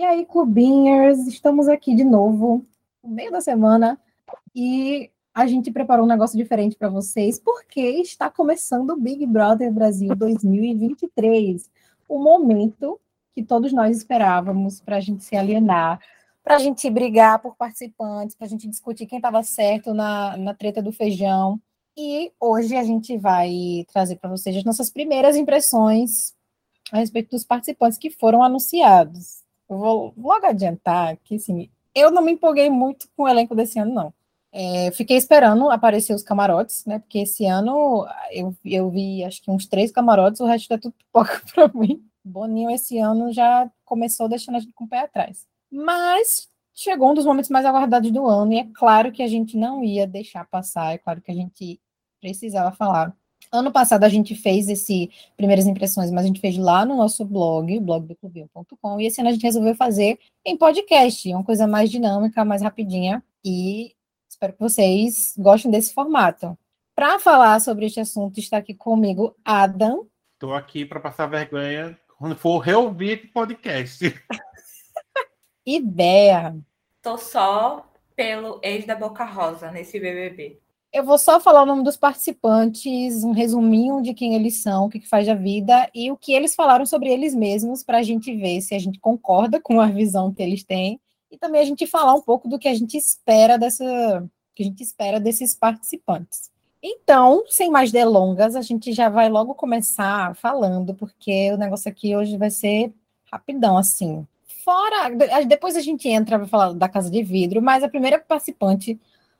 E aí, clubinhers, estamos aqui de novo, no meio da semana, e a gente preparou um negócio diferente para vocês, porque está começando o Big Brother Brasil 2023, o momento que todos nós esperávamos para a gente se alienar, para a gente brigar por participantes, para a gente discutir quem estava certo na, na treta do feijão. E hoje a gente vai trazer para vocês as nossas primeiras impressões a respeito dos participantes que foram anunciados. Vou logo adiantar que, assim, eu não me empolguei muito com o elenco desse ano, não. É, fiquei esperando aparecer os camarotes, né? Porque esse ano eu, eu vi acho que uns três camarotes, o resto é tudo pipoca para mim. Boninho esse ano já começou deixando a gente com o pé atrás. Mas chegou um dos momentos mais aguardados do ano, e é claro que a gente não ia deixar passar, é claro que a gente precisava falar Ano passado a gente fez esse primeiras impressões, mas a gente fez lá no nosso blog, blogdoclubinho.com, e esse ano a gente resolveu fazer em podcast, uma coisa mais dinâmica, mais rapidinha, e espero que vocês gostem desse formato. Para falar sobre este assunto, está aqui comigo Adam. Estou aqui para passar vergonha quando for reouvir esse podcast. e Bea. Estou só pelo ex da Boca Rosa nesse BBB. Eu vou só falar o nome dos participantes, um resuminho de quem eles são, o que, que faz da vida e o que eles falaram sobre eles mesmos, para a gente ver se a gente concorda com a visão que eles têm e também a gente falar um pouco do que a gente espera dessa, que a gente espera desses participantes. Então, sem mais delongas, a gente já vai logo começar falando, porque o negócio aqui hoje vai ser rapidão, assim. Fora, depois a gente entra para falar da Casa de Vidro, mas a primeira participante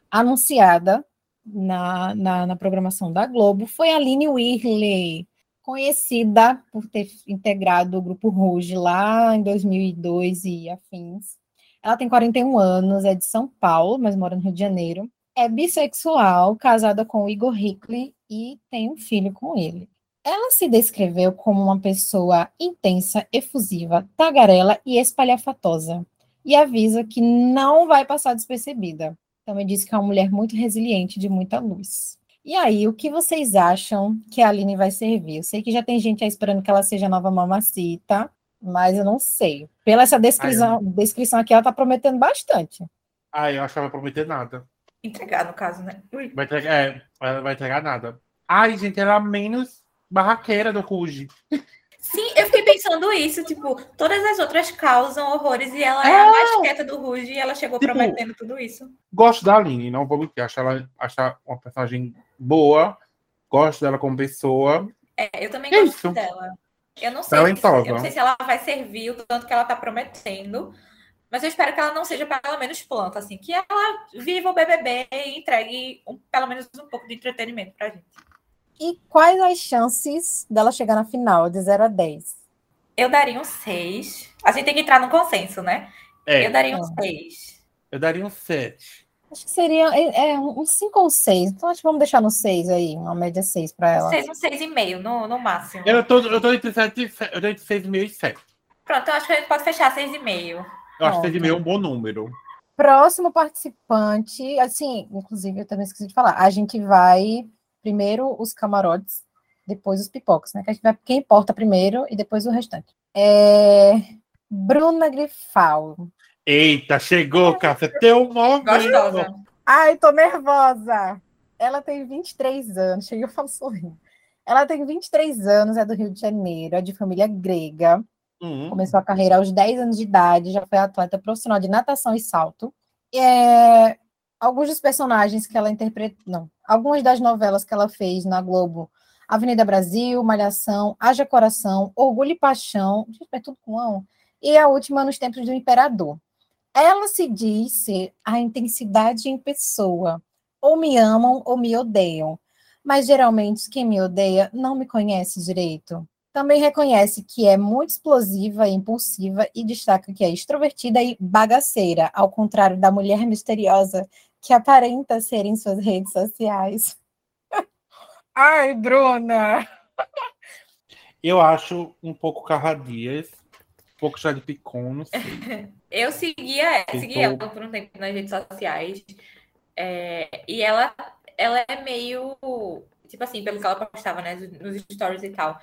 anunciada na, na, na, programação da Globo foi a Aline Whirley, conhecida por ter integrado o Grupo Rouge lá em 2002 e afins. Ela tem 41 anos, é de São Paulo, mas mora no Rio de Janeiro. É bissexual, casada com o Igor Hickley e tem um filho com ele. Ela se descreveu como uma pessoa intensa, efusiva, tagarela e espalhafatosa, e avisa que não vai passar despercebida. Também disse que é uma mulher muito resiliente, de muita luz. E aí, o que vocês acham que a Aline vai servir? Eu sei que já tem gente aí esperando que ela seja a nova mamacita, mas eu não sei. Pela essa descrição, Ai, eu... descrição aqui, ela tá prometendo bastante. Ah, eu acho que ela vai prometer nada. Entregar, no caso, né? Vai entregar, é, ela vai entregar nada. Ai, gente, ela é menos barraqueira do Ruge. Sim, eu fiquei pensando isso, tipo, todas as outras causam horrores e ela é, é a mais quieta do Ruge e ela chegou tipo, prometendo tudo isso. Gosto da Aline, não vou mentir, acho ela, acho uma personagem boa, gosto dela como pessoa. É, eu também é gosto isso. dela. Eu não sei, Talentosa. eu não sei se ela vai servir o tanto que ela tá prometendo, mas eu espero que ela não seja pelo menos planta, assim, que ela viva o BBB e entregue um, pelo menos um pouco de entretenimento pra gente. E quais as chances dela chegar na final, de 0 a 10? Eu daria um 6. A gente tem que entrar no consenso, né? É. Eu daria um 6. Eu daria um 7. Acho que seria é, é, um 5 ou 6. Então acho que vamos deixar no 6 aí, uma média 6 para ela. 6, um 6,5 no, no máximo. Eu tô, eu tô entre 7 eu tô entre 6,5 e 7. Pronto, eu acho que a gente pode fechar 6,5. Eu acho que 6,5 é um bom número. Próximo participante, assim, inclusive eu também esqueci de falar, a gente vai primeiro os camarotes, depois os pipocas, né? Que a gente vai quem importa primeiro e depois o restante. É... Bruna Grifal. Eita, chegou, Cássia. Teu nome. Gostosa. Ai, tô nervosa. Ela tem 23 anos. Cheguei, eu falo sorrindo. Ela tem 23 anos, é do Rio de Janeiro, é de família grega. Uhum. Começou a carreira aos 10 anos de idade, já foi atleta profissional de natação e salto. É, alguns dos personagens que ela interpretou, não, algumas das novelas que ela fez na Globo, Avenida Brasil, Malhação, Haja Coração, Orgulho e Paixão, é tudo com um, e a última Nos Tempos do Imperador. Ela se diz ser a intensidade em pessoa, ou me amam ou me odeiam, mas geralmente quem me odeia não me conhece direito. Também reconhece que é muito explosiva e impulsiva e destaca que é extrovertida e bagaceira, ao contrário da mulher misteriosa que aparenta ser em suas redes sociais. Ai, Bruna! Eu acho um pouco Carradias, um pouco já de Picon, não sei. Eu seguia, segui ela por um tempo nas redes sociais. É, e ela, ela é meio, tipo assim, pelo que ela postava, né, nos stories e tal.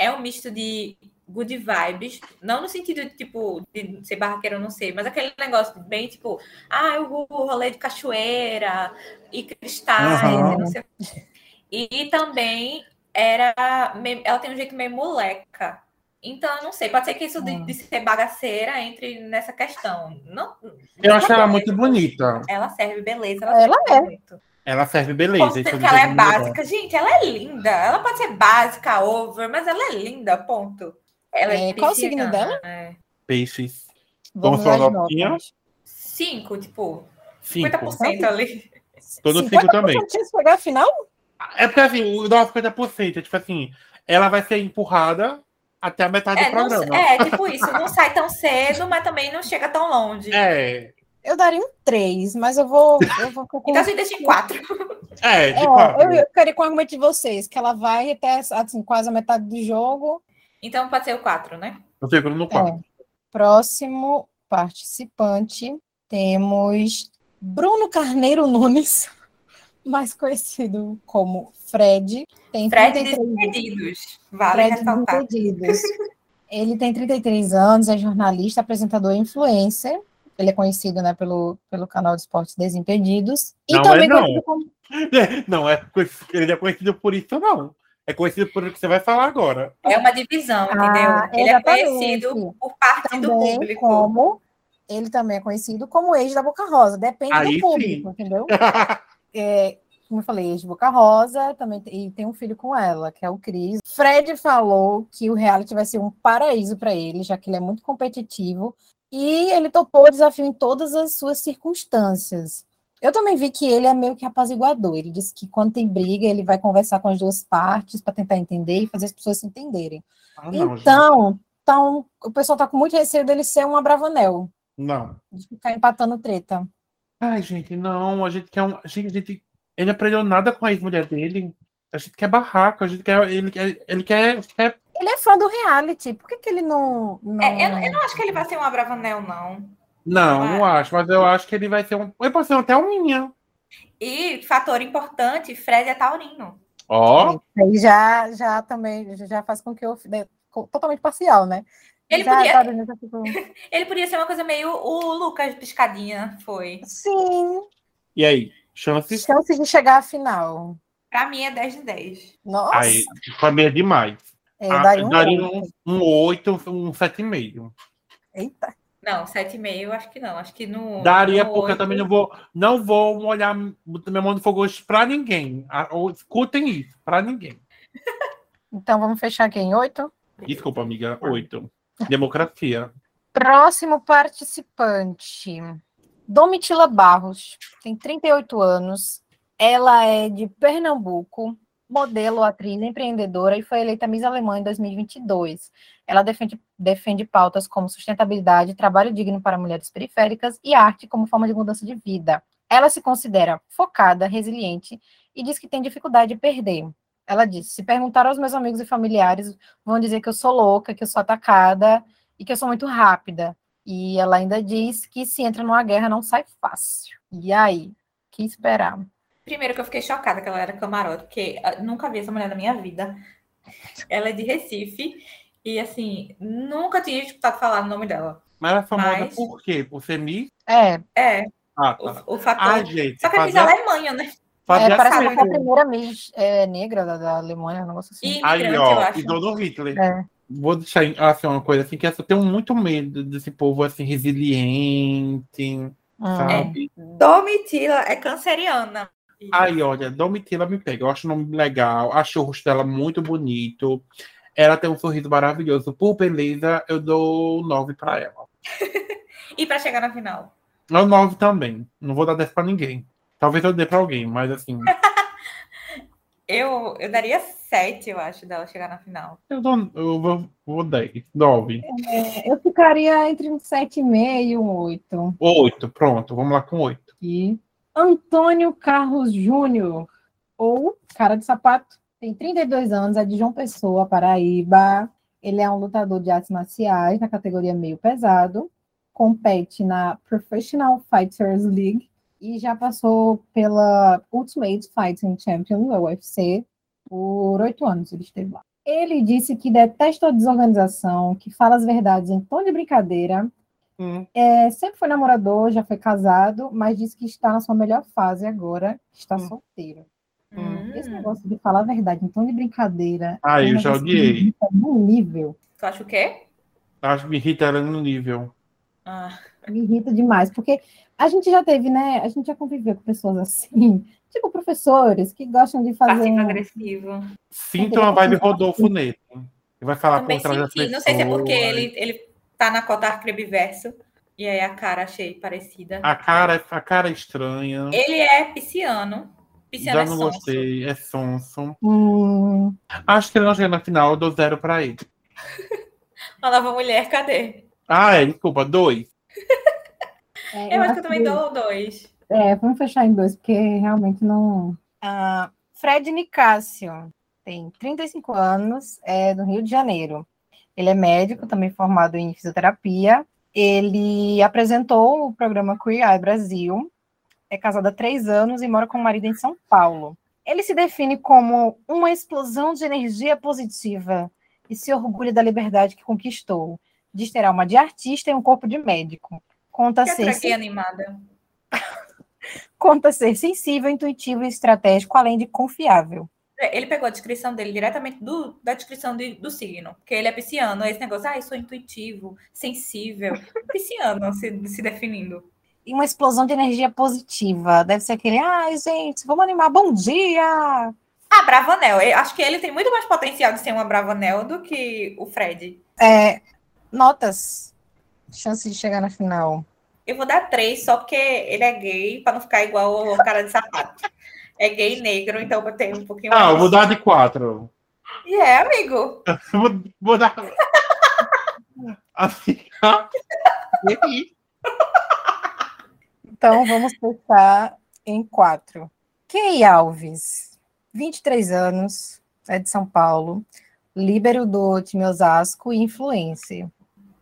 É um misto de good vibes, não no sentido de, tipo, de ser barraqueiro, não sei, mas aquele negócio bem, tipo, ah, o rolê de cachoeira e cristais, Uhum. não sei. E também era, ela tem um jeito meio moleca. Então, eu não sei, pode ser que isso de, Hum. de ser bagaceira entre nessa questão. Não, Eu acho ela muito bonita. ela serve beleza, ela, Ela serve é. muito. Ela serve beleza. Pode ser que ela é não básica. Gente, ela é linda. Ela pode ser básica, over, mas ela é linda, ponto. Ela é, É, qual o signo dela? é. Peixes. Vamos Vamos notinha? notas. Cinco, tipo, Cinco. 50% ali. Tô no cinco também. Pegar a final? É porque assim, o 90% é tipo assim, ela vai ser empurrada até a metade É, do não- programa. é, tipo isso. Não sai tão cedo, mas também não chega tão longe. É, Eu daria um 3, mas eu vou. Eu vou com... Então gente deixa em quatro. é, de É, eu, eu queria com o argumento de vocês, que ela vai até assim, quase a metade do jogo. Então pode ser o quatro, né? Eu fico no quatro. É. Próximo participante, temos Bruno Carneiro Nunes, mais conhecido como Fred. Tem Fred 33 Desimpedidos. Vale Fred ressaltar. Desimpedidos. Ele tem 33 anos, é jornalista, apresentador e influencer. Ele é conhecido né, pelo, pelo canal de esportes Desimpedidos. E Não também é, não. como Não, é, ele é conhecido por isso, não. É conhecido por o que você vai falar agora. É uma divisão, entendeu? Ah, Ele é conhecido por parte do também público. como ele também é conhecido como ex da Boca Rosa, depende Aí do público, sim. entendeu? É, como eu falei, ex de Boca Rosa, também tem, e tem um filho com ela, que é o Cris. Fred falou que o reality vai ser um paraíso para ele, já que ele é muito competitivo, e ele topou o desafio em todas as suas circunstâncias. Eu também vi que ele é meio que apaziguador. Ele disse que quando tem briga, ele vai conversar com as duas partes para tentar entender e fazer as pessoas se entenderem. Ah, não, gente. Então, então, o pessoal tá com muito receio dele ser um abravanel, Não. de ficar empatando treta. Ai, gente, não. A gente quer um. A gente, a gente- ele aprendeu nada com a ex-mulher dele. A gente quer barraco, a gente quer. Ele quer. Ele quer, quer Ele é fã do reality, por que, que ele não. não... É, eu, eu não acho que ele vai ser um Abravanel, não. Não, não acho, mas eu acho que ele vai ser um. Ele pode ser até um minha. E, fator importante, Fred é taurino. Ó, Aí já, já também já faz com que eu né, totalmente parcial, né? Ele já, podia- né, Ele podia ser uma coisa meio o Lucas Piscadinha foi. Sim, e aí? Chances? chances de chegar à final. Pra mim é 10 de 10. Nossa, Aí, pra mim é demais. É, Ah, daria um. daria oito. um, um 8, um 7,5. Eita, Não, 7,5 eu acho que não. Acho que no. Daria, no porque eu oito- também não vou, não vou botar minha mão no fogo hoje pra ninguém. Ah, ou Escutem isso, pra ninguém. então vamos fechar aqui em oito. Desculpa, amiga. 8. Democracia. Próximo participante. Domitila Barros, tem 38 anos. Ela é de Pernambuco, modelo, atriz, empreendedora e foi eleita Miss Alemã em 2022. Ela defende, defende pautas como sustentabilidade, trabalho digno para mulheres periféricas e arte como forma de mudança de vida. Ela se considera focada, resiliente e diz que tem dificuldade de perder. Ela disse: se perguntar aos meus amigos e familiares, vão dizer que eu sou louca, que eu sou atacada e que eu sou muito rápida. E ela ainda diz que se entra numa guerra não sai fácil. E aí? Que esperar? Primeiro que eu fiquei chocada que ela era camarote, porque ah, nunca vi essa mulher na minha vida. Ela é de Recife. E assim, nunca tinha escutado falar no nome dela. Mas ela é famosa Mas- por quê? Por ser Miss? É, É, Ah, tá. o, o fator. Ah, gente. Só que a Miss Alemanha, né? fazia é parece que é a primeira Miss é, negra da, da Alemanha, um negócio assim. E Aí, ó, acho. pisou no Hitler. É. Vou deixar assim, uma coisa assim, que eu tenho muito medo desse povo assim, resiliente, Hum. sabe? Domitila é canceriana. Aí, olha, Domitila me pega. Eu acho o nome legal, acho o rosto dela muito bonito. Ela tem um sorriso maravilhoso. Por beleza, eu dou 9 pra ela. E pra chegar na final? Não 9 também. Não vou dar 10 pra ninguém. Talvez eu dê pra alguém, mas assim. Eu, eu daria 7, eu acho, dela chegar na final. eu, dou, eu vou, vou 10. 9. É, eu ficaria entre um 7,5 e um 8. 8, pronto. Vamos lá com 8. E Antônio Carlos Júnior, ou Cara de Sapato, tem 32 anos, é de João Pessoa, Paraíba. Ele é um lutador de artes marciais na categoria meio pesado, compete na Professional Fighters League e já passou pela Ultimate Fighting Champion da UFC por oito anos ele esteve lá. Ele disse que detesta a desorganização, que fala as verdades em tom de brincadeira. Hum. É, sempre foi namorador, já foi casado, mas disse que está na sua melhor fase agora, está Hum. solteiro. Hum. Esse negócio de falar a verdade tom de brincadeira. Ah, é eu já odiei. me irrita Num nível. Tu acha o quê? Acho que me irrita ela no nível. Ah, Me irrita demais, porque a gente já teve, né? A gente já conviveu com pessoas assim, tipo professores que gostam de fazer. um- passivo-agressivo. Sinto uma vibe Rodolfo Neto. Ele vai falar Também por trás das senti. Não sei se é porque ele, ele tá na cota arcrebiverso. E aí a cara achei parecida. A cara, a cara é estranha. Ele é pisciano. Pisciano Já é não sonso. gostei. É sonso. Hum, Acho que ele não chega na final, eu dou zero pra ele. Uma nova mulher, cadê? Ah, é, desculpa, dois. é, Eu acho que eu também dou dois. É, vamos fechar em dois, porque realmente não. Ah, Fred Nicásio tem 35 anos, é do Rio de Janeiro. Ele é médico, também formado em fisioterapia. Ele apresentou o programa Queer Eye Brasil, é casado há três anos e mora com o marido em São Paulo. Ele se define como uma explosão de energia positiva e se orgulha da liberdade que conquistou, de ter alma de artista e um corpo de médico. Conta Que ser gay animada. Conta ser sensível, intuitivo e estratégico, além de confiável. Ele pegou a descrição dele diretamente do, da descrição de- do signo. Porque ele é pisciano. Esse negócio, ah, eu sou intuitivo, sensível. Pisciano se, se definindo. E uma explosão de energia positiva. Deve ser aquele, ai, gente, vamos animar, bom dia! Ah, Bravanel. Eu acho que ele tem muito mais potencial de ser uma Bravanel do que o Fred. É, notas. Chance de chegar na final. Eu vou dar três só porque ele é gay, pra não ficar igual o cara de sapato. É gay e negro, então eu tenho um pouquinho Ah, eu mais. vou dar de quatro. E é, amigo. Eu Vou, vou dar. Assim, ó. E aí? Então, vamos fechar em quatro. Key Alves, 23 anos, é de São Paulo, líbero do time Osasco e influencer.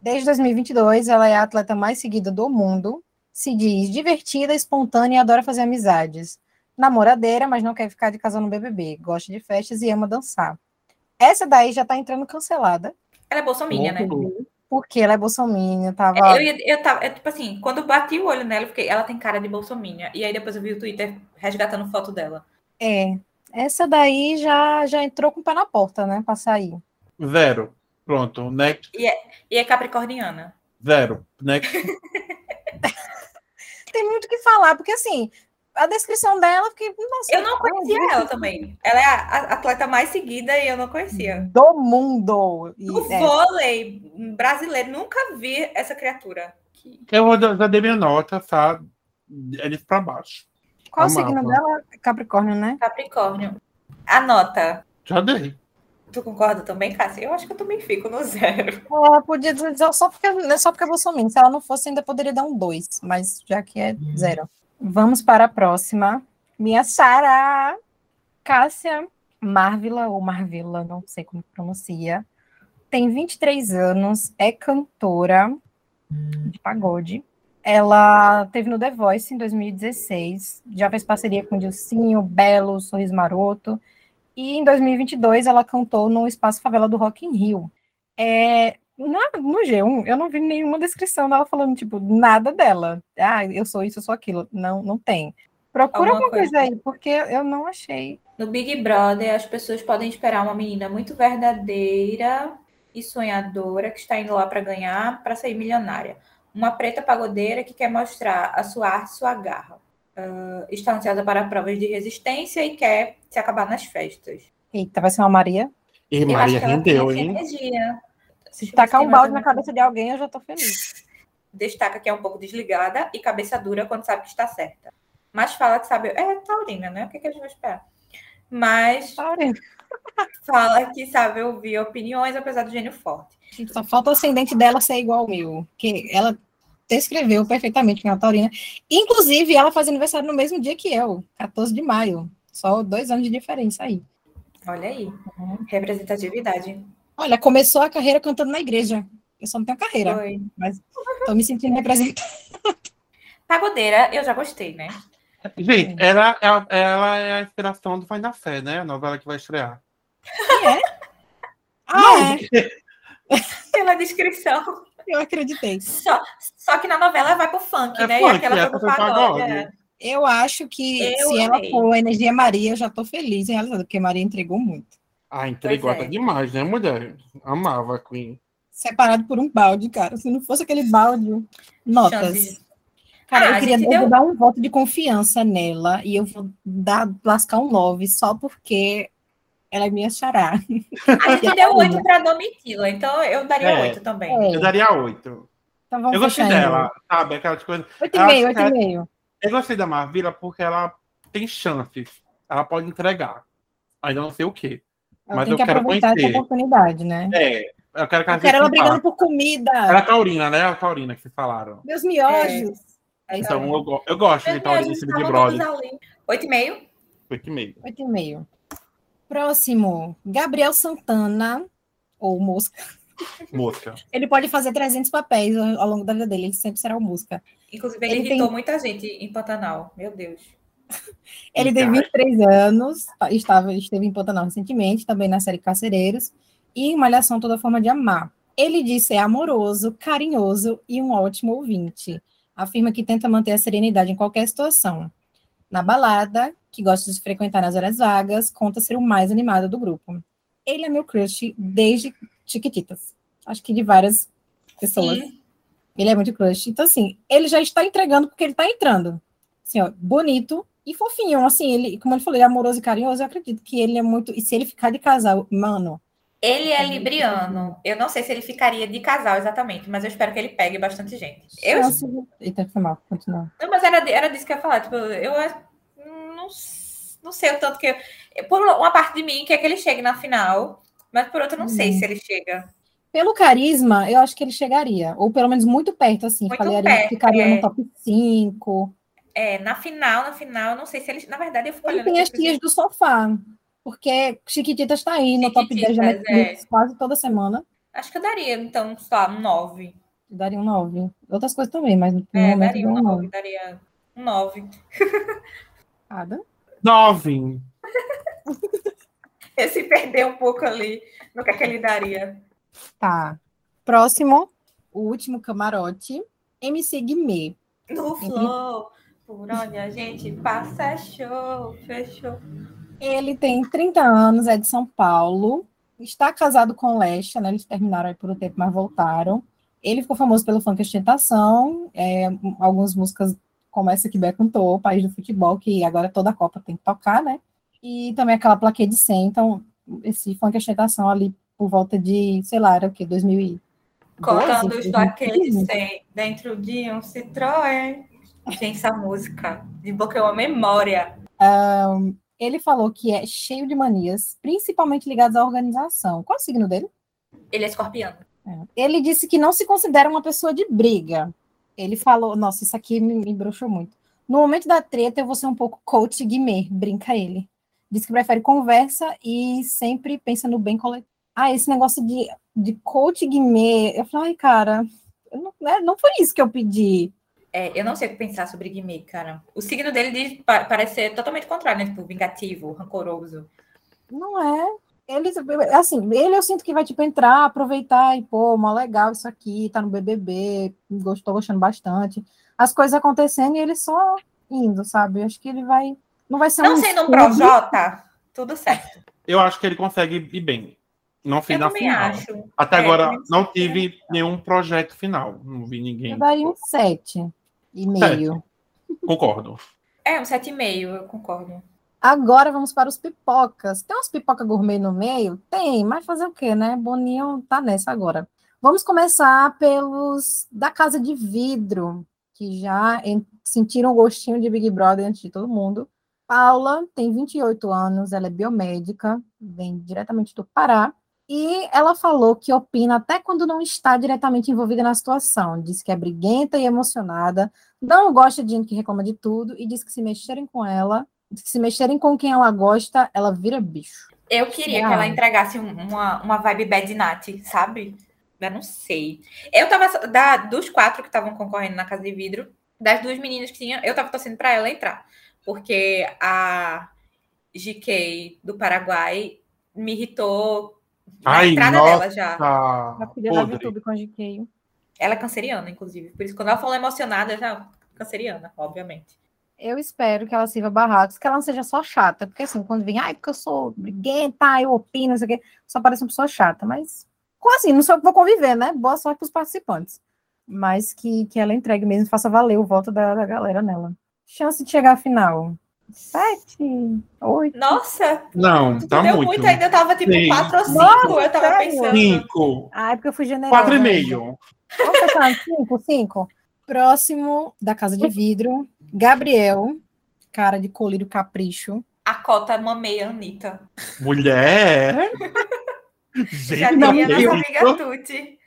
Desde 2022, ela é a atleta mais seguida do mundo, se diz divertida, espontânea e adora fazer amizades. Namoradeira, mas não quer ficar de casal no BBB, gosta de festas e ama dançar. Essa daí já tá entrando cancelada, Ela é bolsominha, né? porque ela é bolsominion, tava... Eu, ia- eu tava, é, tipo assim, quando eu bati o olho nela, eu fiquei, ela tem cara de bolsominha. E aí depois eu vi o Twitter resgatando foto dela. É, essa daí já, já entrou com o pé na porta, né, pra sair. Zero. Pronto. Next. E é capricorniana. Zero. Next. Tem muito o que falar, porque assim, a descrição dela, eu fiquei, nossa, Eu não conhecia ela também. Ela é a, a atleta mais seguida e eu não conhecia. do mundo. E, No é, vôlei brasileiro, nunca vi essa criatura. Eu vou dar, já dei minha nota, tá? Eles pra baixo. qual o signo dela? Capricórnio, né? Capricórnio. Anota. Já dei. Tu concorda também, Cássia? Eu acho que eu também fico no zero. Ela podia dizer só porque, não é só porque é Bolsonaro. Se ela não fosse, ainda poderia dar um dois, mas já que é zero. Vamos para a próxima. Minha Sara. Cássia Marvila, ou Marvila, não sei como pronuncia. Tem 23 anos, é cantora de pagode. Ela teve no The Voice em 2016, já fez parceria com Dilcinho, Belo, Sorriso Maroto. E em 2022 ela cantou no Espaço Favela do Rock in Rio. É, na- no G1, eu não vi nenhuma descrição dela falando, tipo, nada dela. Ah, eu sou isso, eu sou aquilo. Não, não tem. Procura Alguma alguma coisa coisa. aí, porque eu não achei. No Big Brother, as pessoas podem esperar uma menina muito verdadeira e sonhadora que está indo lá para ganhar, para sair milionária. Uma preta pagodeira que quer mostrar a sua arte, sua garra. Ah, está ansiosa para provas de resistência e quer se acabar nas festas. Eita, vai ser uma Maria. E Eu Maria rendeu, hein? energia. Se Deixa tacar um balde na cabeça de alguém, eu já tô feliz. destaca que é um pouco desligada e cabeça dura quando sabe que está certa. Mas fala que sabe. É taurina, né? O que, que a gente vai esperar? Mas Sorry. fala que sabe ouvir opiniões, apesar do gênio forte. Só falta o ascendente dela ser igual ao meu. Que ela descreveu perfeitamente que é uma taurina. Inclusive, ela faz aniversário no mesmo dia que eu, 14 de maio. Só dois anos de diferença aí. Olha aí. Representatividade. Olha, começou a carreira cantando na igreja. Eu só não tenho carreira, Foi. mas tô me sentindo representada. Pagodeira, eu já gostei, né? Gente, ela, ela, ela é a inspiração do Vai na Fé, né? A novela que vai estrear. Ah, Não, é? porque- Pela descrição. Eu acreditei. Só, só que na novela vai pro funk, É né? funk, e aquela foi pro pagode. é. Eu acho que Eu se ela amei. for a energia Maria, eu já tô feliz em realizar, porque Maria entregou muito. Ah, entregou Pois é. até demais, né, mulher? Amava a Queen. Separado por um balde, cara. Se não fosse aquele balde, notas. Cara, Ah, eu queria eu vou deu- dar um voto de confiança nela e eu vou dar, lascar um 9 só porque ela é minha xará. A gente deu oito pra Domitila, então eu daria É. oito também. É, Eu daria oito. então Eu gostei dela, sabe? Aquelas coisas. oito. 8,5, acho que é- 8,5. Eu gostei da Marvila porque ela tem chances. Ela pode entregar. Ainda não sei o quê. Mas tem eu que quero aproveitar essa conhecer. oportunidade, né? É, eu quero que Eu quero ela brigando por comida. Ela é taurina, né? A taurina que vocês falaram. Meus miojos. É, Então eu, eu gosto de taurina nesse Big Brother. Oito e meio. Oito e meio. 8,5. Próximo, Gabriel Santana, ou Mosca. Mosca. Ele pode fazer 300 papéis ao ao longo da vida dele, ele sempre será o Mosca. Inclusive, ele, Ele irritou tem- muita gente em Pantanal. Meu Deus. Ele tem Cara. 23 anos, tá- estava, esteve em Pantanal recentemente, também na série Carcereiros, e em Malhação Toda Forma de Amar. Ele disse é amoroso, carinhoso e um ótimo ouvinte. Afirma que tenta manter a serenidade em qualquer situação. Na balada, que gosta de frequentar nas horas vagas, conta ser o mais animado do grupo. Ele é meu crush desde Chiquititas. Acho que de várias pessoas. Sim. Ele é muito crush. Então, assim, ele já está entregando porque ele está entrando. Assim, ó, bonito e fofinho. Assim, ele, como ele falou, ele é amoroso e carinhoso. Eu acredito que ele é muito. E se ele ficar de casal, mano, Ele é Uhum. libriano. Eu não sei se ele ficaria de casal exatamente, mas eu espero que ele pegue bastante gente. Eu, de- Eita, foi mal, continua. não, mas era, era disso que eu ia falar. Tipo, eu não, não sei o tanto que. eu- Por uma parte de mim quer que ele chegue na final, mas por outra, eu não sei Uhum. se ele chega. Pelo carisma, eu acho que ele chegaria. Ou pelo menos muito perto, assim. Muito Falaria- perto, ficaria é. no top 5. É, na final, na final, eu não sei se ele. Na verdade, eu fico Ele olhando tem as tias do sofá. Porque Chiquititas está aí no top 10 da Netflix quase toda semana. Acho que eu daria, então, sei lá, um 9. Daria um 9. Outras coisas também, mas no É, momento daria um um 9, 9. daria um 9. Nada. Nove. Esse perder um pouco ali no que, é que ele daria. Tá. Próximo, o último camarote. MC Guimê. No flow, por onde a gente passa é show, fechou. Ele tem 30 anos, é de São Paulo. Está casado com Lesha, né? Eles terminaram aí por um tempo, mas voltaram. Ele ficou famoso pelo funk ostentação. É, algumas músicas como essa que Bé cantou, o País do Futebol, que agora toda a Copa tem que tocar, né? E também aquela plaquê de 100. Então, esse funk ostentação ali por volta de, sei lá, era o quê? 2012? Contando os 2015? toques sem dentro de um Citroën. Gente, essa música desbloqueou a memória. Ele falou que é cheio de manias, principalmente ligadas à organização. Qual é o signo dele? Ele é escorpiano. Ele disse que não se considera uma pessoa de briga. Ele falou, nossa, isso aqui me, me broxou muito. No momento da treta, eu vou ser um pouco coach Guimê, brinca ele. Diz que prefere conversa e sempre pensa no bem coletivo. Ah, esse negócio de, de coach Guimê, eu falei, ai, cara, não, né, não foi isso que eu pedi. É, eu não sei o que pensar sobre Guimê, cara. O signo dele diz, pa- parece ser totalmente contrário, né? Tipo, vingativo, rancoroso. Não é. Ele, assim, ele eu sinto que vai, tipo, entrar, aproveitar e, pô, mó legal isso aqui, tá no BBB, gostou, gostando bastante. As coisas acontecendo e ele só indo, sabe? Eu acho que ele vai, não vai ser Não um sendo um. Projota, tudo certo. Eu acho que ele consegue ir bem. Não fiz Eu na também final. acho. Até É, agora não tive nenhum projeto final. Não vi ninguém. Eu daria um sete e meio. Concordo. É, um 7,5, eu concordo. Agora vamos para os pipocas. Tem umas pipoca gourmet no meio? Tem, mas fazer o quê, né? Boninho tá nessa agora. Vamos começar pelos da Casa de Vidro, que já en- sentiram o gostinho de Big Brother antes de todo mundo. Paula tem 28 anos, ela é biomédica, vem diretamente do Pará. E ela falou que opina até quando não está diretamente envolvida na situação. Diz que é briguenta e emocionada, não gosta de gente que reclama de tudo e diz que se mexerem com ela, se mexerem com quem ela gosta, ela vira bicho. Eu queria Ah. que ela entregasse um- uma, uma vibe Bad Nat, sabe? Eu não sei. Eu tava. Da, dos quatro que estavam concorrendo na Casa de Vidro, das duas meninas que tinha, eu tava torcendo pra ela entrar. Porque a GK do Paraguai me irritou Na Ai, entrada nossa. dela já. A filha da Podre. YouTube com a GK. Ela é canceriana, inclusive. Por isso, quando ela falou emocionada, já canceriana, obviamente. Eu espero que ela sirva barracos, que ela não seja só chata. Porque assim, quando vem, ai, porque eu sou briguenta, eu opino, não sei o quê, só parece uma pessoa chata. Mas, com assim, não sou eu que vou conviver, né? Boa sorte para os participantes. Mas que, que ela entregue mesmo, faça valer o voto da, da galera nela. Chance de chegar à final. Sete, oito. Nossa, Não, tu tá deu muito. muito ainda. Eu tava tipo Sim. 4 ou 5. Nossa, eu tava sério? pensando. Cinco. Ah, é porque eu fui generosa. Quatro e meio. Vamos cinco, cinco. Próximo da Casa de Vidro, Gabriel, cara de colírio capricho. A cota mamei a Anitta. Mulher. Já Gente, não diria meu nossa amiga Tuti.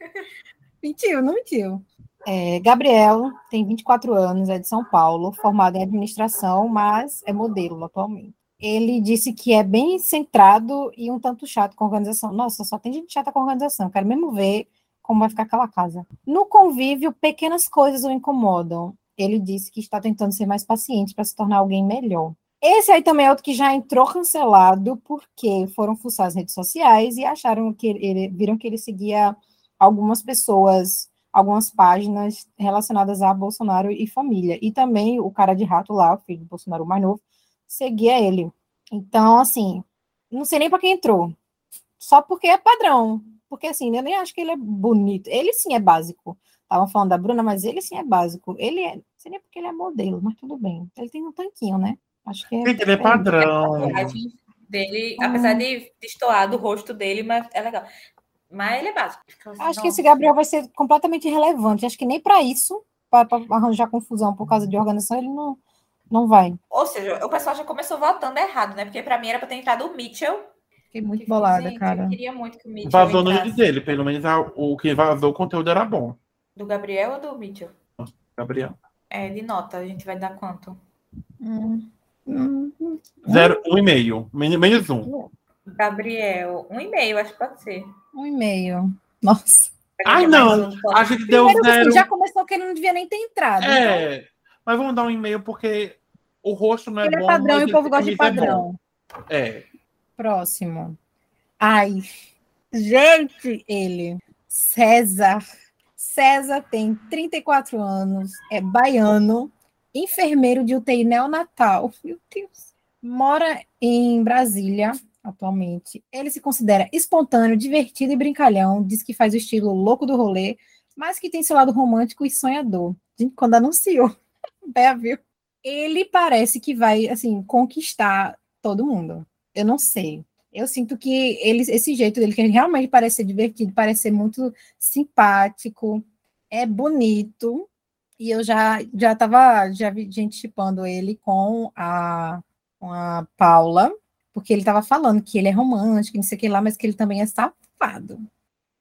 Mentiu, não mentiu. É, Gabriel tem 24 anos, é de São Paulo, formado em administração, mas é modelo atualmente. Ele disse que é bem centrado e um tanto chato com organização. Nossa, só tem gente chata com organização. Quero mesmo ver como vai ficar aquela casa. No convívio, pequenas coisas o incomodam. Ele disse que está tentando ser mais paciente para se tornar alguém melhor. Esse aí também é outro que já entrou cancelado porque foram fuçar as redes sociais e acharam que ele viram que ele seguia algumas pessoas, algumas páginas relacionadas a Bolsonaro e família. E também o cara de rato lá, o filho do Bolsonaro mais novo, seguia ele. Então, assim, não sei nem para quem entrou. Só porque é padrão. Porque, assim, eu nem acho que ele é bonito. Ele sim é básico. Estavam falando da Bruna, mas ele sim é básico. Ele é. Não sei nem porque ele é modelo, mas tudo bem. Ele tem um tanquinho, né? Acho que é. Gente, ele é padrão. A tatuagem dele, apesar de destoar do rosto dele, mas é legal. Mas ele é básico. Acho que esse Gabriel vai ser completamente irrelevante. Acho que nem para isso, para arranjar confusão por causa de organização, ele não, não vai. Ou seja, o pessoal já começou votando errado, né? Porque pra mim era pra ter entrado o Mitchell. Fiquei muito bolada, gente, cara. Eu queria muito que o Mitchell Vazou no entrasse. vídeo dele, pelo menos a- o que vazou o conteúdo era bom. Do Gabriel ou do Mitchell? Gabriel. É, de nota, a gente vai dar quanto? Hum, hum, hum. Zero, um e meio. Men- Menos um. Gabriel, um e meio, acho que pode ser. Um e meio. Nossa. Ai, não. um, A gente deu Primeiro, zero. assim, já começou que ele não devia nem ter entrado. então É. Mas vamos dar um e-mail porque o rosto não é ele bom. é padrão e o povo gosta de é padrão. bom. É. Próximo. Ai, gente, ele. César. César tem 34 anos, é baiano, enfermeiro de UTI neonatal. Meu Deus. Mora em Brasília atualmente. Ele se considera espontâneo, divertido e brincalhão. Diz que faz o estilo louco do rolê, mas que tem seu lado romântico e sonhador. Quando anunciou, Bé, viu? Ele parece que vai, assim, conquistar todo mundo. Eu não sei. Eu sinto que ele, esse jeito dele, que ele realmente parece ser divertido, parece ser muito simpático, é bonito. E eu já já tava, já vi gente chipando ele com a, com a Paula, porque ele tava falando que ele é romântico, não sei o que lá, mas que ele também é safado.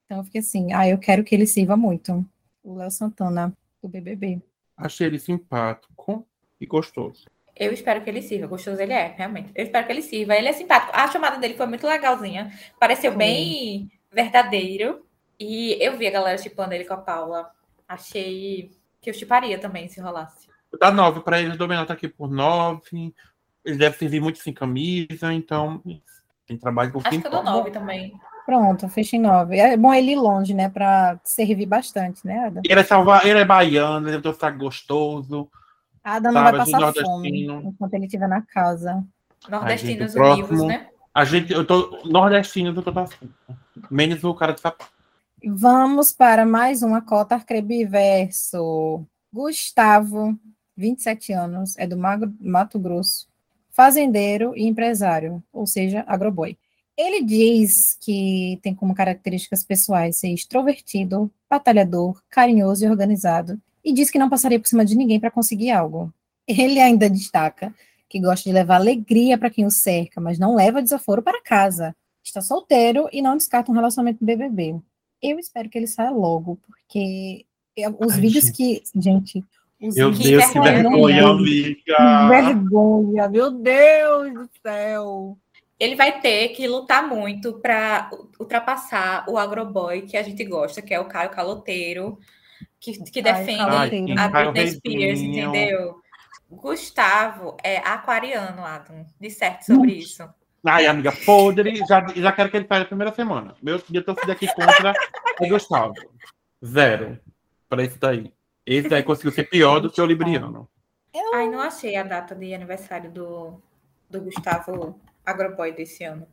Então eu fiquei assim, ah, eu quero que ele sirva muito. O Léo Santana, do BBB. Achei ele simpático e gostoso. Eu espero que ele sirva. Gostoso ele é, realmente. Eu espero que ele sirva. Ele é simpático. A chamada dele foi muito legalzinha. Pareceu Foi. bem verdadeiro. E eu vi a galera chipando ele com a Paula. Achei que eu chiparia também se rolasse. Dar nove pra ele, o Dominó tá aqui por nove. Ele deve servir muito sem camisa, então. Tem trabalho por Acho que eu dou nove também. Pronto, fecha em nove. É bom ele ir longe, né? Para servir bastante, né, Ada? Ele é, salva... ele é baiano, ele é um sotaque gostoso. A Ada não vai passar fome enquanto ele estiver na casa. Nordestinos gente, o próximo- né? A gente, eu tô nordestino, eu tô assim. Menos o cara de sapato. Vamos para mais uma cota Arcrebiverso. Gustavo, 27 anos, é do Mato Grosso, fazendeiro e empresário, ou seja, agroboy. Ele diz que tem como características pessoais ser extrovertido, batalhador, carinhoso e organizado, e diz que não passaria por cima de ninguém para conseguir algo. Ele ainda destaca que gosta de levar alegria para quem o cerca, mas não leva desaforo para casa. Está solteiro e não descarta um relacionamento no BBB. Eu espero que ele saia logo, porque os Ai, vídeos gente. que. Gente, os Meu Deus, que vergonha. Que amiga. vergonha, meu Deus do céu. Ele vai ter que lutar muito para ultrapassar o agroboy que a gente gosta, que é o Caio Caloteiro, que, que Ai, defende Caloteiro. a Britney Spears, entendeu? Gustavo é aquariano, Adam. De certo sobre isso. Ai, amiga, podre. Já, já quero que ele saia na primeira semana. Meu, minha torcida aqui contra é Gustavo. Zero. Pra esse daí. Esse daí conseguiu ser pior do que o Libriano. Eu, Ai, não achei a data de aniversário do, do Gustavo Agroboy desse ano.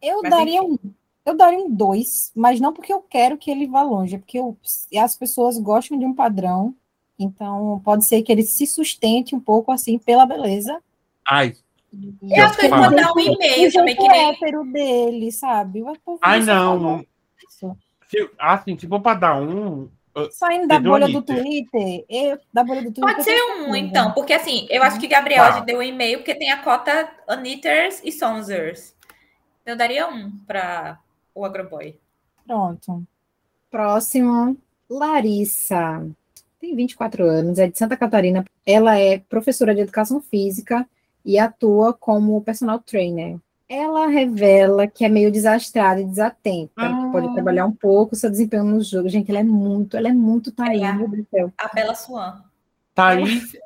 eu Mas daria um. Eu daria um dois, mas não porque eu quero que ele vá longe, é porque eu- as pessoas gostam de um padrão, então pode ser que ele se sustente um pouco assim pela beleza. Ai, Eu acho que ele falo. pode dar um e-mail o também, que nem. hétero dele, sabe? O ai não. Se, assim, se for pra dar um. Saindo da bolha do. Twitter, eu, da bolha do Twitter. Pode ser um, então, porque assim, eu acho que Gabriel Tá. já deu um e-mail porque tem a cota Anitters e Sonzers. Eu daria um para o Agroboy. Pronto. Próximo, Larissa. Tem 24 anos, é de Santa Catarina. Ela é professora de educação física e atua como personal trainer. Ela revela que é meio desastrada e desatenta, que Ah. pode trabalhar um pouco seu desempenho no jogo. Gente, ela é muito, ela é muito Thaís, É. meu Deus do céu. A Bela Swan. Thaís.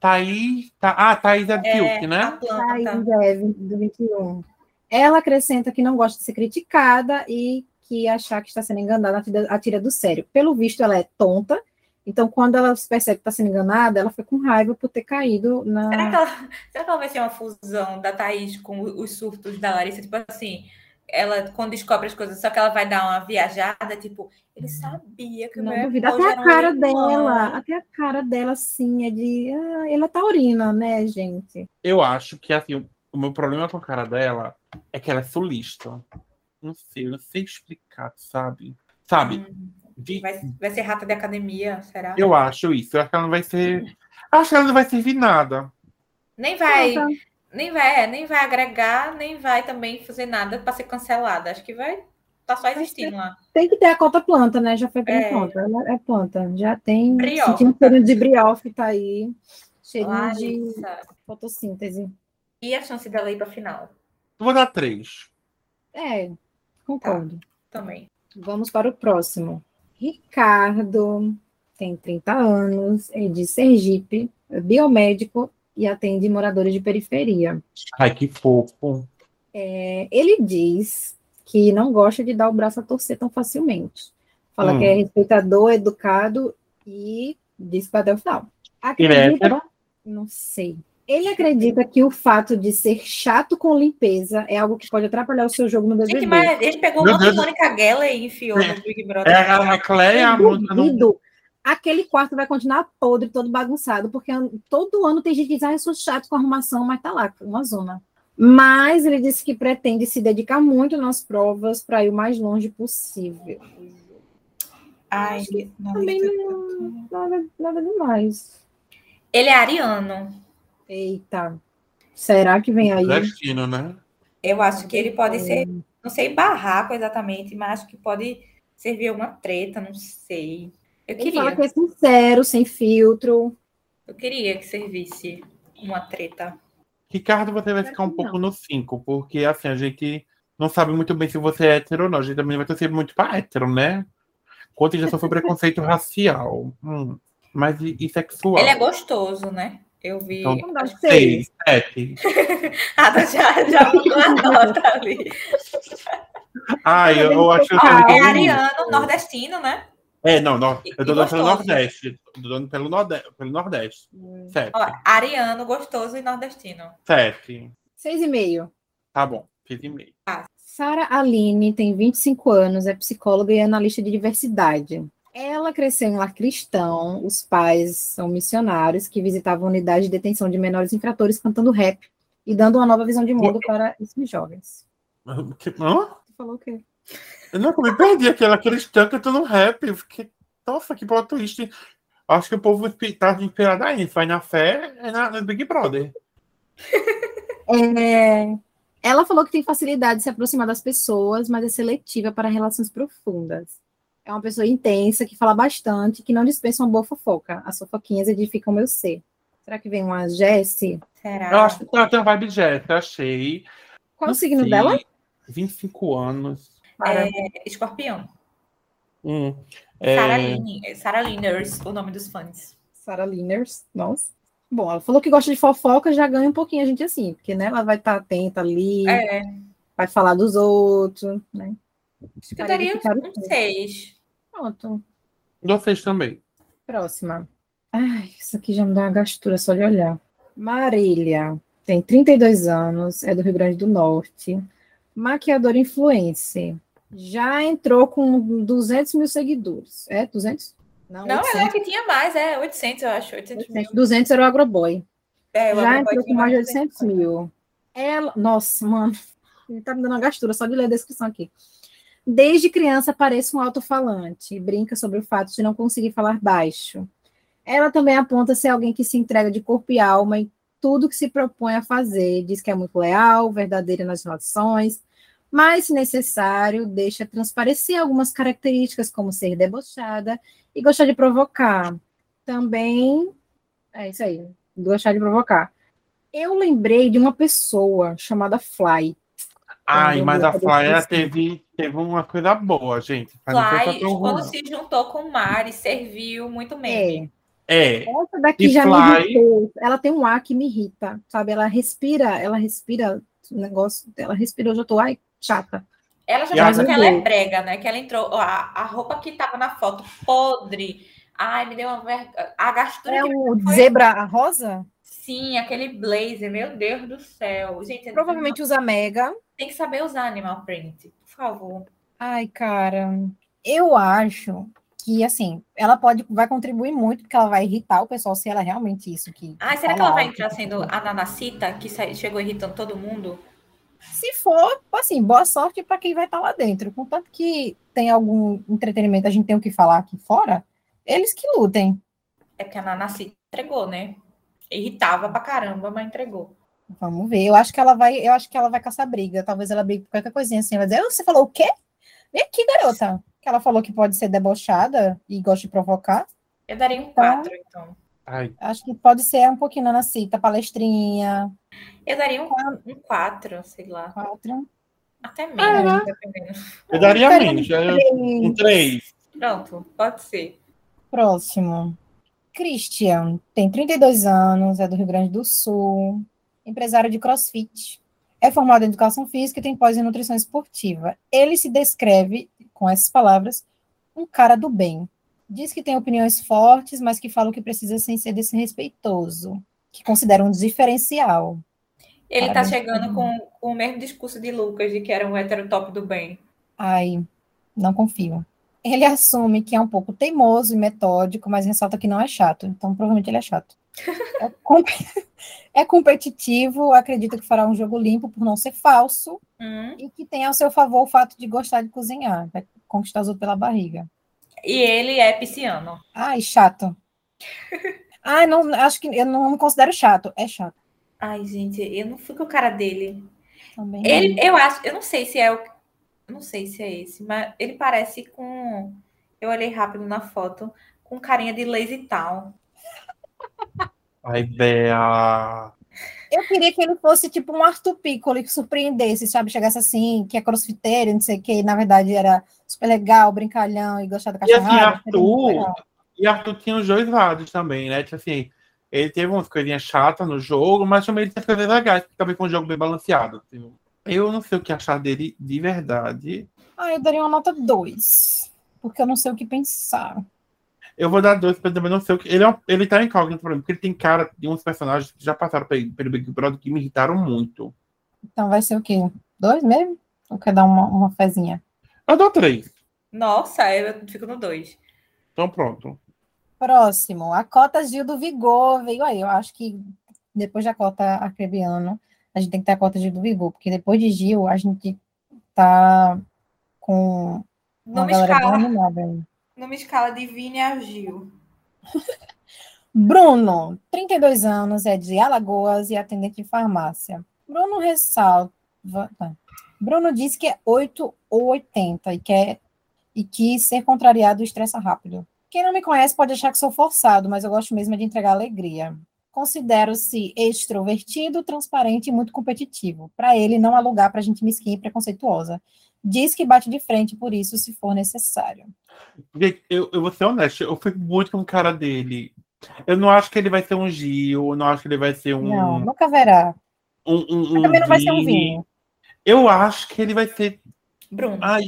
Thaís. Tá, ah, Thaís é É, Fiuk, a né? planta. Thaís é do 21. Ela acrescenta que não gosta de ser criticada e que achar que está sendo enganada atira, atira do sério. Pelo visto, ela é tonta. Então, quando ela percebe que está sendo enganada, ela fica com raiva por ter caído na. Será que, ela, será que ela vai ser uma fusão da Thaís com os surtos da Larissa? Tipo assim, ela quando descobre as coisas, só que ela vai dar uma viajada, tipo, ele sabia que o Não meu duvido. Até a cara dela, até a cara dela, sim, é de. Ah, ela é taurina, né, gente? Eu acho que assim, o, o meu problema com a cara dela é que ela é sulista. Não sei, eu não sei explicar, sabe? Sabe? De- Vai, vai ser rata de academia, será? eu acho isso. Eu acho que ela não vai ser. Acho que ela não vai servir nada. Nem vai, Tonta. nem vai, é, nem vai agregar, nem vai também fazer nada para ser cancelada. Acho que vai tá só existindo lá. Tem que ter a cota planta, né? Já foi pela É. planta. Ela é planta. Já tem. Briofe. Sentindo cheirinho de briofe, tá aí. Cheirinho de Larissa. fotossíntese. E a chance dela ir para final vou dar três. É, concordo. também. Vamos para o próximo. Ricardo tem 30 anos, é de Sergipe, é biomédico e atende moradores de periferia. Ai, que fofo. É, ele diz que não gosta de dar o braço a torcer tão facilmente. Fala Hum. que é respeitador, educado e diz que vai até o final. Acredita? Não sei. Ele acredita que o fato de ser chato com limpeza é algo que pode atrapalhar o seu jogo no BBB. Gente, mas ele pegou uma. Mônica Geller e enfiou no Big Brother. É a, a Cleia, a não- duvido. Aquele quarto vai continuar podre, todo bagunçado, porque todo ano tem gente que diz, ah, eu sou chato com arrumação, mas tá lá, uma zona. Mas ele disse que pretende se dedicar muito nas provas para ir o mais longe possível. Ai, não, Também não, nada, nada demais. Ele é ariano. Eita, será que vem aí? Destino, né? Eu acho que ele pode ser, não sei barraco exatamente, mas acho que pode servir alguma treta, não sei. Eu Ele fala queria, que é sincero, sem filtro. eu queria que servisse uma treta. Ricardo, você vai ficar um que pouco não. no 5, porque assim, a gente não sabe muito bem se você é hétero ou não. A gente também vai torcer muito para hétero, né? Quanto já sofreu preconceito racial hum, mas e, e sexual. Ele é gostoso, né? Eu vi. Então, Vamos dar Seis, seis. sete. Ah, já, já mandou a nota ali. Ai, eu, eu acho que eu Ah, É ariano, nordestino, né? É, não, não. E- Eu tô dando pelo. Nordeste. Tô dando pelo Nordeste. Pelo Nordeste. Sete. Ó, ariano, gostoso e nordestino. Sete. Seis e meio. Tá bom, fiz e meio. Sara Aline tem 25 anos, é psicóloga e analista de diversidade. Ela cresceu em lar cristão, os pais são missionários que visitavam a unidade de detenção de menores infratores cantando rap e dando uma nova visão de mundo para esses jovens. Que- Hã? Você falou o quê? Eu não, eu me perdi aquela cristã cantando rap. Eu fiquei, nossa, que plot twist. Acho que o povo inspi- tá inspirado aí. Vai na fé é na, no Big Brother. É, Ela falou que tem facilidade de se aproximar das pessoas, mas é seletiva para relações profundas. É uma pessoa intensa, que fala bastante, que não dispensa uma boa fofoca. As fofoquinhas edificam meu ser. Será que vem uma Jessie? Será? Eu acho que ela tem uma vibe Jéssica, achei. Qual Não o signo sei, dela? 25 anos. Para. É, escorpião. Hum, é, Sarah Lin- Sarah Liners, o nome dos fãs. Sarah Liners. Nossa. Bom, ela falou que gosta de fofoca, já ganha um pouquinho a gente assim, porque né, ela vai estar atenta ali, É, vai falar dos outros, né? acho que eu daria um 6. Pronto. Vocês também. Próxima. Ai, isso aqui já me dá uma gastura só de olhar. Marília, tem 32 anos, é do Rio Grande do Norte, maquiadora influencer. Já entrou com 200 mil seguidores. É 200? Não, ela é que tinha mais, é 800, eu acho. 800 mil. 200 era o Agroboy. É, o Já Agroboy entrou com mais de 200 800 mil. Ela, nossa, mano, tá me dando uma gastura só de ler a descrição aqui. Desde criança parece um alto-falante e brinca sobre o fato de não conseguir falar baixo. Ela também aponta ser alguém que se entrega de corpo e alma em tudo que se propõe a fazer. Diz que é muito leal, verdadeira nas relações, mas, se necessário, deixa transparecer algumas características, como ser debochada e gostar de provocar. Também, é isso aí, gostar de provocar. Eu lembrei de uma pessoa chamada Fly. Ai, mas eu a Flávia assim. teve, teve uma coisa boa, gente. Foi Fly, tão quando se juntou com Mari, serviu muito meme. É, É, essa daqui E já me Fly? irritou. Ela tem um ar que me irrita, sabe? Ela respira, ela respira o negócio, ela respirou, eu já tô, ai, chata. Ela já a- falou que ela é brega, né? Que ela entrou. ó, A, a roupa que tava na foto, podre. Ai, me deu uma vergonha. A gastura É o zebra rosa? Sim, aquele blazer, meu Deus do céu. Gente, Provavelmente usa mega. tem que saber usar animal print, por favor. Ai, cara, eu acho que assim, ela pode, vai contribuir muito, porque ela vai irritar o pessoal se ela é realmente isso que. Ai, será que ela vai entrar que sendo a Nanacita, que chegou irritando todo mundo? Se for, assim, boa sorte para quem vai estar lá dentro. Contanto que tem algum entretenimento, a gente tem o que falar aqui fora, eles que lutem. É porque a Nanacita entregou, né? Irritava pra caramba, mas entregou. Vamos ver. Eu acho que ela vai, eu acho que ela vai caçar briga. Talvez ela brigue por qualquer coisinha assim. Vai dizer, "Ah, você falou o quê? Vem aqui, garota. Que ela falou que pode ser debochada e gosta de provocar. Eu daria um 4, então. ai, Acho que pode ser um pouquinho na cita, palestrinha, Eu daria um 4, sei lá. quatro. Até menos, Ah. dependendo. eu daria menos. Um três. Pronto, pode ser. Próximo. Christian, tem 32 anos, é do Rio Grande do Sul, empresário de crossfit. É formado em educação física e tem pós em nutrição esportiva. Ele se descreve, com essas palavras, um cara do bem. Diz que tem opiniões fortes, mas que fala o que precisa sem ser desrespeitoso, que considera um diferencial. Ele tá Parabéns, chegando com, com o mesmo discurso de Lucas, de que era um hétero top do bem. Ai, não confio. Ele assume que é um pouco teimoso e metódico, mas ressalta que não é chato. Então, provavelmente ele é chato. É, é competitivo, acredita que fará um jogo limpo por não ser falso Hum. e que tem ao seu favor o fato de gostar de cozinhar. Vai conquistar os outros pela barriga. E ele é pisciano. Ai, chato. Ai, não, acho que eu não me considero chato. É chato Ai, gente, eu não fui com a cara dele. também. Ele, eu acho, eu não sei se é o. Eu não sei se é esse, mas ele parece com. Eu olhei rápido na foto, com carinha de lazy town. Ai, Bea. Eu queria que ele fosse tipo um Arthur Piccolo que surpreendesse, sabe? Chegasse assim, que é crossfiteiro, não sei o que, e na verdade era super legal, brincalhão e gostava da E assim, cachorrada. seria muito Arthur, e Arthur tinha os dois lados também, né? Tipo assim, ele teve umas coisinhas chatas no jogo, mas também ele tinha coisas legais, porque também foi um jogo bem balanceado. assim. Eu não sei o que achar dele de verdade. Ah, eu daria uma nota 2, porque eu não sei o que pensar. Eu vou dar dois, porque eu também não sei o que. Ele, é um- ele tá incógnito pra mim, porque ele tem cara de uns personagens que já passaram pelo Big Brother que me irritaram muito. Então vai ser o quê? Dois mesmo? Ou quer dar uma, uma fezinha? Eu dou três. Nossa, eu fico no 2. Então pronto. Próximo, a cota Gil do Vigor veio aí. Eu acho que depois da cota Arcrebiano, a gente tem que ter a cota Gil do Vigor, porque depois de Gil, a gente tá com uma Numa galera escala, animada aí. numa escala de Vini a Gil. Bruno, 32 anos, é de Alagoas e atendente de farmácia. Bruno ressalva. Bruno disse que é 8 ou 80 e quer e que ser contrariado estressa rápido. Quem não me conhece pode achar que sou forçado, mas eu gosto mesmo de entregar alegria. Considero-se extrovertido, transparente e muito competitivo. Para ele, não há lugar para gente mesquinha e preconceituosa. Diz que bate de frente por isso, se for necessário. Eu, eu vou ser honesto, eu fui muito com a cara dele. Eu não acho que ele vai ser um Gil, eu não acho que ele vai ser um. Não, nunca verá. Um, um, Mas também não vai ser um vinho. Eu acho que ele vai ser. Bruno. Ai,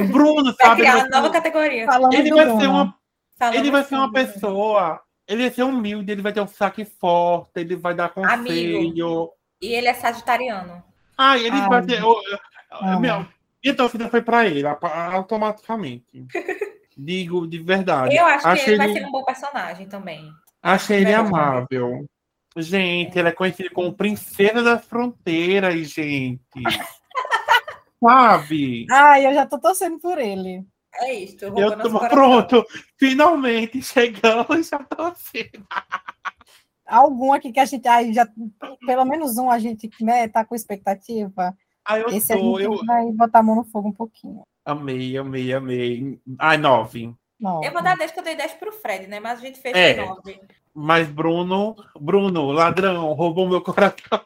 o Bruno, vai sabe? criar Ele uma vai nova ser, categoria. Falamos ele do vai Bruno. ser uma, Falamos ele vai ser uma pessoa. Ele vai ser humilde, ele vai ter um saque forte, ele vai dar conselho. E ele é sagitariano. Ai, ele Ai. vai ter. eu- eu- Amo. Meu, minha torcida foi pra ele, automaticamente. Digo de verdade. Eu acho que Achei ele vai ser um bom personagem também. Achei ele amável. Gente, ele é conhecido como Princesa das Fronteiras, gente. Sabe? Ai, eu já tô torcendo por ele. É isso. Eu tô pronto. Finalmente chegamos já tô assim. Algum aqui que a gente. Ai, já, pelo menos um a gente né, tá com expectativa. Ai, eu Esse a tô. gente Eu vai botar a mão no fogo um pouquinho. amei, amei, amei. Ai, nove. Não. Eu vou dar 10 que eu dei 10 pro Fred, né? Mas a gente fez É. 9. Mas Bruno, Bruno, ladrão, roubou meu coração.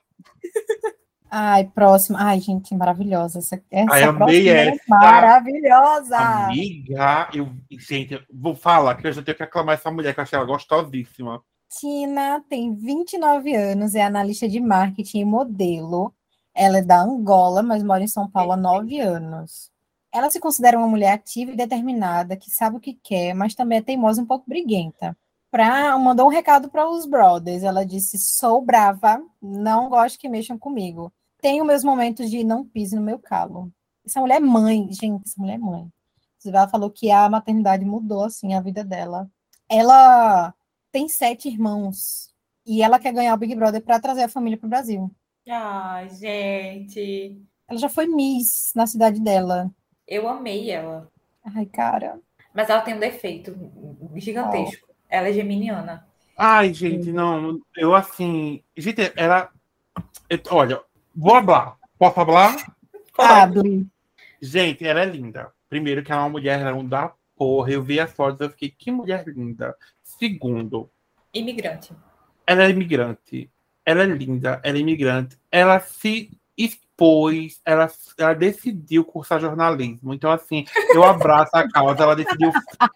Ai, próxima. Ai, gente, maravilhosa. Essa, essa Ai, amei é essa. maravilhosa. Amiga, eu, gente, vou falar que eu já tenho que aclamar essa mulher, que eu achei ela gostosíssima. Tina tem 29 anos, é analista de marketing e modelo. Ela é da Angola, mas mora em São Paulo há 9 anos. Ela se considera uma mulher ativa e determinada, que sabe o que quer, mas também é teimosa e um pouco briguenta. Pra, mandou um recado para os brothers. Ela disse: Sou brava, não gosto que mexam comigo. Tenho meus momentos de não pise no meu calo. Essa mulher é mãe, gente, essa mulher é mãe. Ela falou que a maternidade mudou assim a vida dela. Ela tem sete irmãos e ela quer ganhar o Big Brother para trazer a família para o Brasil. Ai, gente. Ela já foi Miss na cidade dela. Eu amei ela. Ai, cara. Mas ela tem um defeito gigantesco. Ela é geminiana. Ai, gente, não, eu assim. Gente, ela. eu- olha, vou falar. Posso falar? Hable. Gente, ela é linda. Primeiro, que ela é uma mulher da porra. Eu vi as fotos, eu fiquei, que mulher linda. Segundo, Imigrante. ela é imigrante. Ela é linda, ela é imigrante. Ela se expôs, ela, ela decidiu cursar jornalismo. Então, assim, eu abraço a causa. Ela decidiu,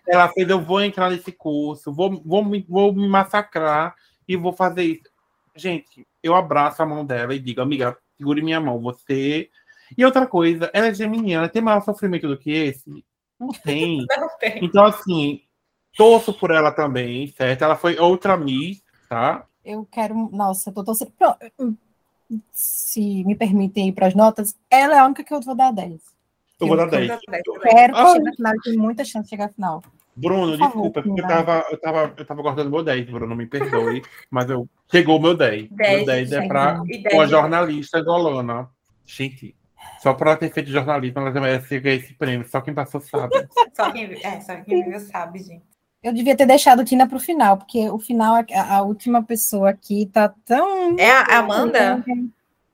ela fez, eu vou entrar nesse curso, vou, vou, me, vou me massacrar e vou fazer isso. Gente, eu abraço a mão dela e digo, amiga, segure minha mão, você. E outra coisa, ela é geminiana, tem maior sofrimento do que esse? Não tem. Não tem. Então, assim, torço por ela também, certo? Ela foi outra Miss, tá? Eu quero. Nossa, eu tô torcendo. Se me permitem ir para as notas, ela é a única que eu vou dar 10. Eu vou dar Eu 10. dou 10 também. Quero que Ai. chegue na final, tem muita chance de chegar à final. Bruno, favor, desculpa, porque eu tava, eu, tava, eu tava guardando meu 10, Bruno, me perdoe, mas eu, chegou o meu 10. meu 10, 10 é 10 uma de- jornalista angolana. Gente, só por ela ter feito jornalismo, ela merece ganhar esse prêmio, só quem passou sabe. Só quem, é, só quem viu sabe, gente. Eu devia ter deixado Tina para o final, porque o final, a, a última pessoa aqui tá tão. É a Amanda?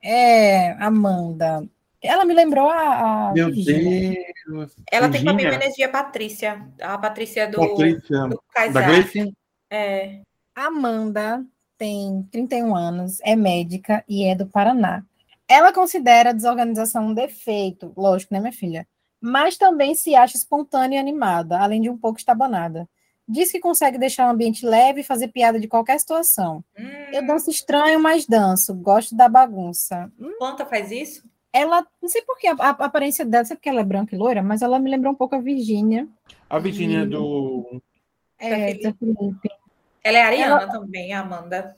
É, Amanda. Ela me lembrou a. a Meu Virgínia. Deus. Ela tem com a mesma Virgínia, energia Patrícia. A Patrícia do, Patrícia, do da. Grace? É. Amanda tem 31 anos, é médica e é do Paraná. Ela considera a desorganização um defeito, lógico, né, minha filha? Mas também se acha espontânea e animada, além de um pouco estabanada. Diz que consegue deixar o ambiente leve e fazer piada de qualquer situação. Hum, Eu danço estranho, mas danço. Gosto da bagunça. Planta faz isso? Ela, não sei por que a, a aparência dela, sei porque ela é branca e loira, mas ela me lembrou um pouco a Virgínia. A Virgínia Hum. do. É. Zé Felipe. Ela é ariana também, a Amanda.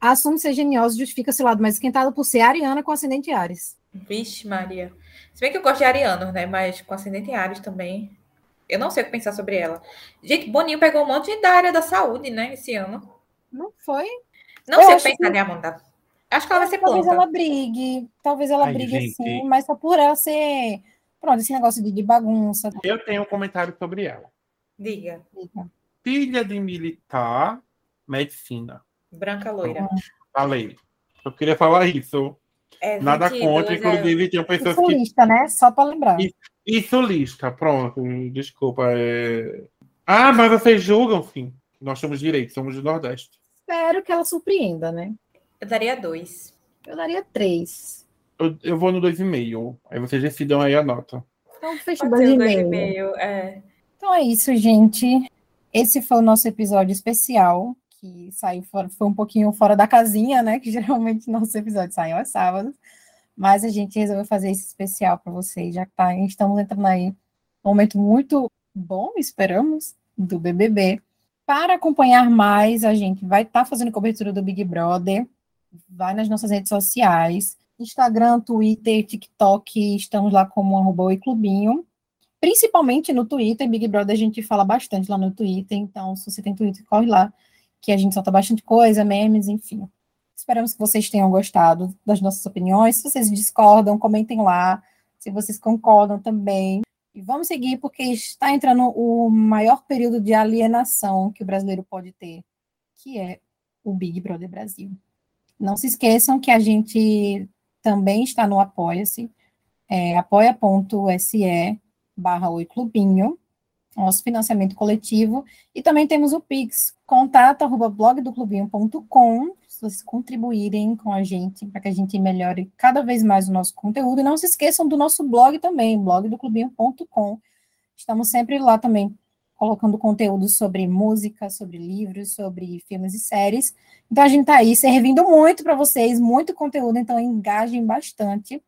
Assume ser geniosa, justifica seu lado mais esquentado por ser ariana com ascendente Ares. Vixe, Maria. Se bem que eu gosto de arianos, né? Mas com ascendente em Ares também. Eu não sei o que pensar sobre ela. Gente, Boninho pegou um monte da área da saúde, né? Esse ano. Não foi? Não Eu sei o que pensar de Amanda. Acho que ela vai ser talvez planta. ela brigue, talvez ela Ai, brigue gente. assim, mas só por ela ser. Pronto, esse negócio de, de bagunça. Eu tenho um comentário sobre ela. Diga. Filha de militar, medicina. Branca loira. Falei. Eu queria falar isso. É, Nada 22, contra, é. inclusive, tinha pessoas Isso que lista, né? Só para lembrar. E- Isso, lista, pronto. Desculpa. é- Ah, mas vocês julgam, sim. Nós temos direito, somos do Nordeste. Espero que ela surpreenda, né? Eu daria dois. Eu daria três. Eu, eu vou no 2,5. Aí vocês decidam aí a nota. Então, fecha Pode dois e dois e meio. meio. É. Então é isso, gente. Esse foi o nosso episódio especial, que saiu fora, foi um pouquinho fora da casinha, né? Que geralmente nossos episódios saem aos sábados. Mas a gente resolveu fazer esse especial para vocês, já que tá, estamos entrando aí um momento muito bom, esperamos, do BBB. Para acompanhar mais, a gente vai estar tá fazendo cobertura do Big Brother. Vai nas nossas redes sociais. Instagram, Twitter, TikTok, estamos lá como arroba Clubinho. Principalmente no Twitter, Big Brother a gente fala bastante lá no Twitter, então se você tem Twitter, corre lá, que a gente solta bastante coisa, memes, enfim. Esperamos que vocês tenham gostado das nossas opiniões. Se vocês discordam, comentem lá. Se vocês concordam também. E vamos seguir, porque está entrando o maior período de alienação que o brasileiro pode ter, que é o Big Brother Brasil. Não se esqueçam que a gente também está no Apoia-se, é, apoia.se barra Oi Clubinho, nosso financiamento coletivo, e também temos o Pix, contato arroba blogdoclubinho.com, se vocês contribuírem com a gente, para que a gente melhore cada vez mais o nosso conteúdo, e não se esqueçam do nosso blog também, blogdoclubinho.com, estamos sempre lá também colocando conteúdo sobre música, sobre livros, sobre filmes e séries. Então a gente está aí servindo muito para vocês, muito conteúdo, então engajem bastante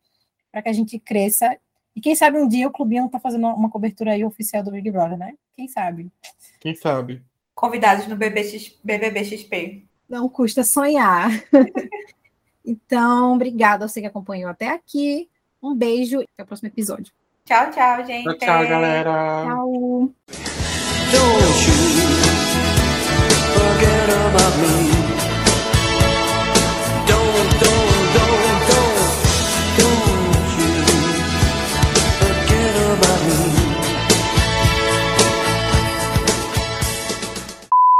para que a gente cresça. E quem sabe um dia o Clubinho está fazendo uma cobertura aí oficial do Big Brother, né? Quem sabe? Quem sabe? Convidados no BBX, BBBXP. Não custa sonhar. então, obrigada a você que acompanhou até aqui. Um beijo e até o próximo episódio. Tchau, tchau, gente. Tchau, tchau galera. Tchau. Don't you forget about me.